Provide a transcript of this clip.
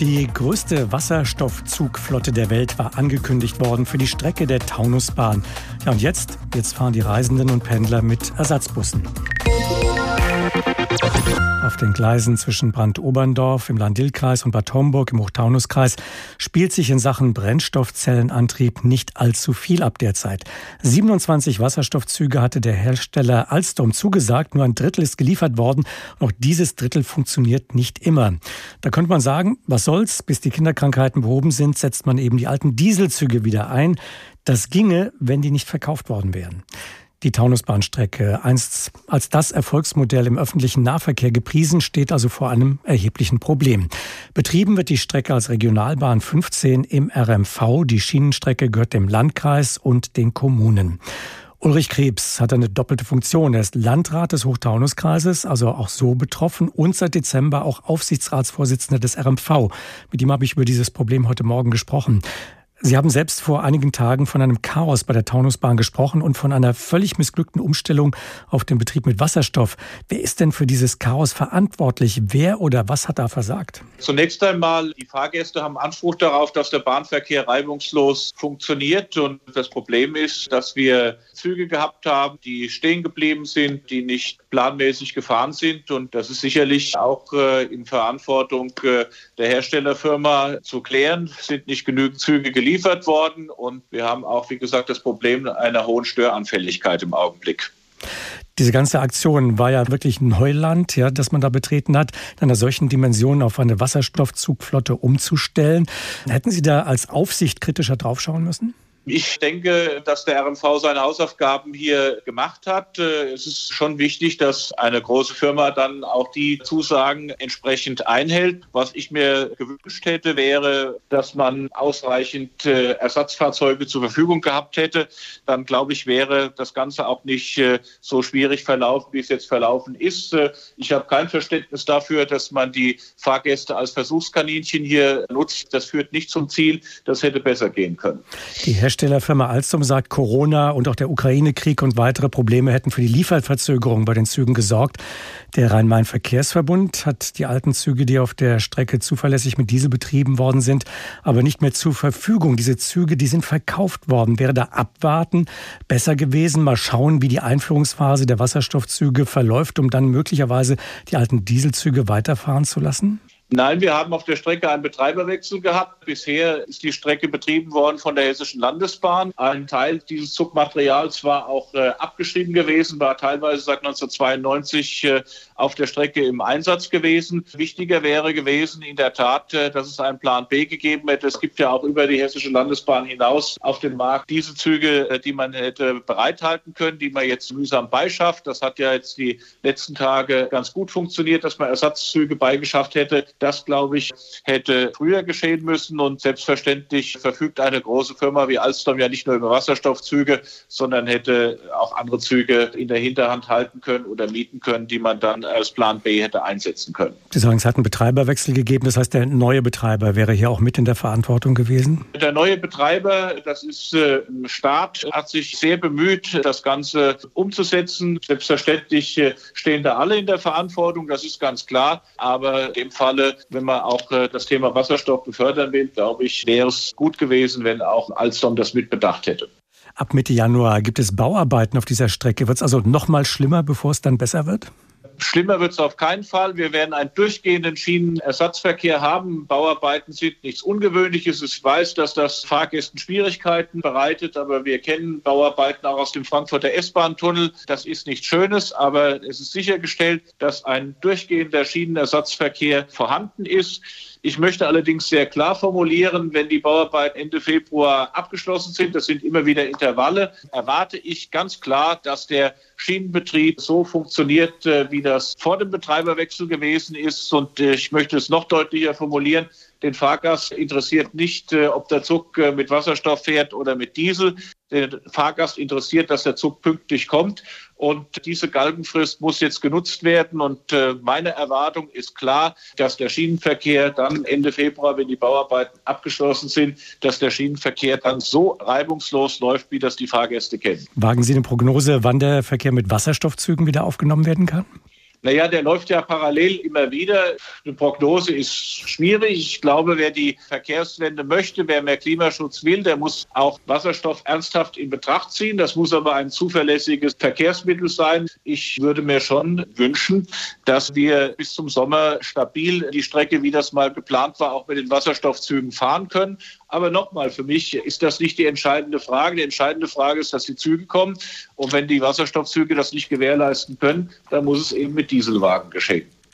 Die größte Wasserstoffzugflotte der Welt war angekündigt worden für die Strecke der Taunusbahn. Ja, und jetzt, jetzt fahren die Reisenden und Pendler mit Ersatzbussen. Auf den Gleisen zwischen Brandoberndorf im Landil-Kreis und Bad Homburg im Hochtaunuskreis spielt sich in Sachen Brennstoffzellenantrieb nicht allzu viel ab derzeit. 27 Wasserstoffzüge hatte der Hersteller Alstom zugesagt, nur ein Drittel ist geliefert worden auch dieses Drittel funktioniert nicht immer. Da könnte man sagen, was soll's, bis die Kinderkrankheiten behoben sind, setzt man eben die alten Dieselzüge wieder ein. Das ginge, wenn die nicht verkauft worden wären. Die Taunusbahnstrecke, einst als das Erfolgsmodell im öffentlichen Nahverkehr gepriesen, steht also vor einem erheblichen Problem. Betrieben wird die Strecke als Regionalbahn 15 im RMV. Die Schienenstrecke gehört dem Landkreis und den Kommunen. Ulrich Krebs hat eine doppelte Funktion. Er ist Landrat des Hochtaunuskreises, also auch so betroffen und seit Dezember auch Aufsichtsratsvorsitzender des RMV. Mit ihm habe ich über dieses Problem heute Morgen gesprochen. Sie haben selbst vor einigen Tagen von einem Chaos bei der Taunusbahn gesprochen und von einer völlig missglückten Umstellung auf den Betrieb mit Wasserstoff. Wer ist denn für dieses Chaos verantwortlich? Wer oder was hat da versagt? Zunächst einmal, die Fahrgäste haben Anspruch darauf, dass der Bahnverkehr reibungslos funktioniert. Und das Problem ist, dass wir Züge gehabt haben, die stehen geblieben sind, die nicht planmäßig gefahren sind. Und das ist sicherlich auch äh, in Verantwortung äh, der Herstellerfirma zu klären. Es sind nicht genügend Züge geliefert worden. Und wir haben auch, wie gesagt, das Problem einer hohen Störanfälligkeit im Augenblick. Diese ganze Aktion war ja wirklich ein Heuland, ja, das man da betreten hat, in einer solchen Dimension auf eine Wasserstoffzugflotte umzustellen. Hätten Sie da als Aufsicht kritischer draufschauen müssen? Ich denke, dass der RMV seine Hausaufgaben hier gemacht hat. Äh, es ist schon wichtig, dass eine große Firma dann auch die Zusagen entsprechend einhält. Was ich mir gewünscht hätte, wäre, dass man ausreichend äh, Ersatzfahrzeuge zur Verfügung gehabt hätte. Dann glaube ich, wäre das Ganze auch nicht äh, so schwierig verlaufen, wie es jetzt verlaufen ist. Ich habe kein Verständnis dafür, dass man die Fahrgäste als Versuchskaninchen hier nutzt. Das führt nicht zum Ziel. Das hätte besser gehen können. Die Herstellerfirma Alstom sagt, Corona und auch der Ukraine-Krieg und weitere Probleme hätten für die Lieferverzögerung bei den Zügen gesorgt. Der Rhein-Main-Verkehrsverbund hat die alten Züge, die auf der Strecke zuverlässig mit Diesel betrieben worden sind, aber nicht mehr zur Verfügung. Diese Züge, die sind verkauft worden. Wäre da abwarten besser gewesen? Mal schauen, wie die Einführungsphase der Wasserstoffzüge verläuft, um dann möglicherweise die alten Dieselzüge weiterfahren zu lassen? Nein, wir haben auf der Strecke einen Betreiberwechsel gehabt. Bisher ist die Strecke betrieben worden von der Hessischen Landesbahn. Ein Teil dieses Zugmaterials war auch äh, abgeschrieben gewesen, war teilweise seit 1992 äh, auf der Strecke im Einsatz gewesen. Wichtiger wäre gewesen in der Tat, äh, dass es einen Plan B gegeben hätte. Es gibt ja auch über die Hessische Landesbahn hinaus auf dem Markt diese Züge, äh, die man hätte bereithalten können, die man jetzt mühsam beischafft. Das hat ja jetzt die letzten Tage ganz gut funktioniert, dass man Ersatzzüge beigeschafft hätte. Das, glaube ich, hätte früher geschehen müssen. Und selbstverständlich verfügt eine große Firma wie Alstom ja nicht nur über Wasserstoffzüge, sondern hätte auch andere Züge in der Hinterhand halten können oder mieten können, die man dann als Plan B hätte einsetzen können. Sie sagen, es hat einen Betreiberwechsel gegeben. Das heißt, der neue Betreiber wäre hier auch mit in der Verantwortung gewesen? Der neue Betreiber, das ist äh, Staat, hat sich sehr bemüht, das Ganze umzusetzen. Selbstverständlich äh, stehen da alle in der Verantwortung, das ist ganz klar. Aber dem Falle wenn man auch äh, das Thema Wasserstoff befördern will, glaube ich, wäre es gut gewesen, wenn auch Alstom das mitbedacht hätte. Ab Mitte Januar gibt es Bauarbeiten auf dieser Strecke. Wird es also noch mal schlimmer, bevor es dann besser wird? Schlimmer wird es auf keinen Fall. Wir werden einen durchgehenden Schienenersatzverkehr haben. Bauarbeiten sind nichts Ungewöhnliches. Ich weiß, dass das Fahrgästen Schwierigkeiten bereitet, aber wir kennen Bauarbeiten auch aus dem Frankfurter S-Bahn-Tunnel. Das ist nichts Schönes, aber es ist sichergestellt, dass ein durchgehender Schienenersatzverkehr vorhanden ist. Ich möchte allerdings sehr klar formulieren, wenn die Bauarbeiten Ende Februar abgeschlossen sind, das sind immer wieder Intervalle, erwarte ich ganz klar, dass der Schienenbetrieb so funktioniert, äh, wie das vor dem Betreiberwechsel gewesen ist. Und äh, ich möchte es noch deutlicher formulieren. Den Fahrgast interessiert nicht, äh, ob der Zug mit Wasserstoff fährt oder mit Diesel. Den Fahrgast interessiert, dass der Zug pünktlich kommt. Und diese Galgenfrist muss jetzt genutzt werden. Und äh, meine Erwartung ist klar, dass der Schienenverkehr dann Ende Februar, wenn die Bauarbeiten abgeschlossen sind, dass der Schienenverkehr dann so reibungslos läuft, wie das die Fahrgäste kennen. Wagen Sie eine Prognose, wann der Verkehr mit Wasserstoffzügen wieder aufgenommen werden kann? Naja, der läuft ja parallel immer wieder. Eine Prognose ist schwierig. Ich glaube, wer die Verkehrswende möchte, wer mehr Klimaschutz will, der muss auch Wasserstoff ernsthaft in Betracht ziehen. Das muss aber ein zuverlässiges Verkehrsmittel sein. Ich würde mir schon wünschen, dass wir bis zum Sommer stabil die Strecke, wie das mal geplant war, auch mit den Wasserstoffzügen fahren können. Aber nochmal, für mich ist das nicht die entscheidende Frage. Die entscheidende Frage ist, dass die Züge kommen. Und wenn die Wasserstoffzüge das nicht gewährleisten können, dann muss es eben mit Dieselwagen geschehen.